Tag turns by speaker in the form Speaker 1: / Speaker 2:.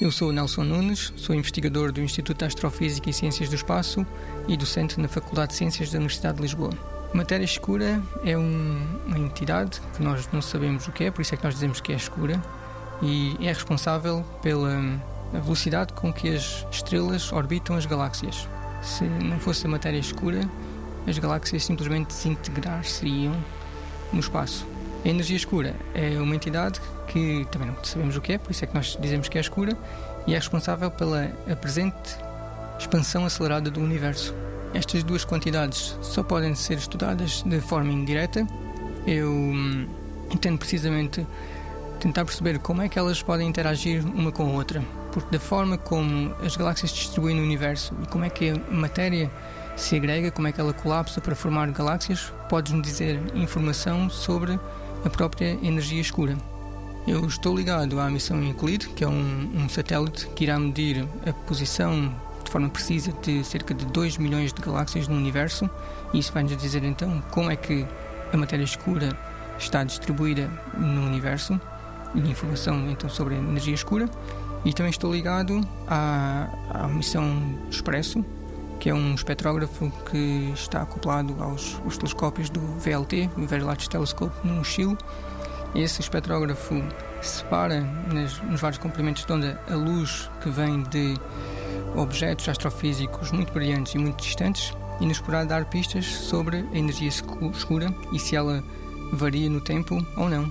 Speaker 1: Eu sou Nelson Nunes, sou investigador do Instituto de Astrofísica e Ciências do Espaço e docente na Faculdade de Ciências da Universidade de Lisboa. Matéria escura é um, uma entidade que nós não sabemos o que é, por isso é que nós dizemos que é escura, e é responsável pela velocidade com que as estrelas orbitam as galáxias. Se não fosse a matéria escura, as galáxias simplesmente desintegrar-se-iam no espaço. A energia escura é uma entidade que também não sabemos o que é, por isso é que nós dizemos que é escura, e é responsável pela presente expansão acelerada do universo. Estas duas quantidades só podem ser estudadas de forma indireta. Eu hum, entendo precisamente tentar perceber como é que elas podem interagir uma com a outra, porque da forma como as galáxias distribuem no universo e como é que a matéria se agrega, como é que ela colapsa para formar galáxias, podes-nos dizer informação sobre a própria energia escura. Eu estou ligado à missão Euclid, que é um, um satélite que irá medir a posição de forma precisa de cerca de 2 milhões de galáxias no universo, e isso vai nos dizer então como é que a matéria escura está distribuída no universo, e informação então sobre a energia escura. E também estou ligado à, à missão Expresso, que é um espectrógrafo que está acoplado aos, aos telescópios do VLT, o Very Telescope, no Chile. Esse espectrógrafo separa nas, nos vários comprimentos de onda a luz que vem de objetos astrofísicos muito brilhantes e muito distantes e nos poderá dar pistas sobre a energia escura e se ela varia no tempo ou não.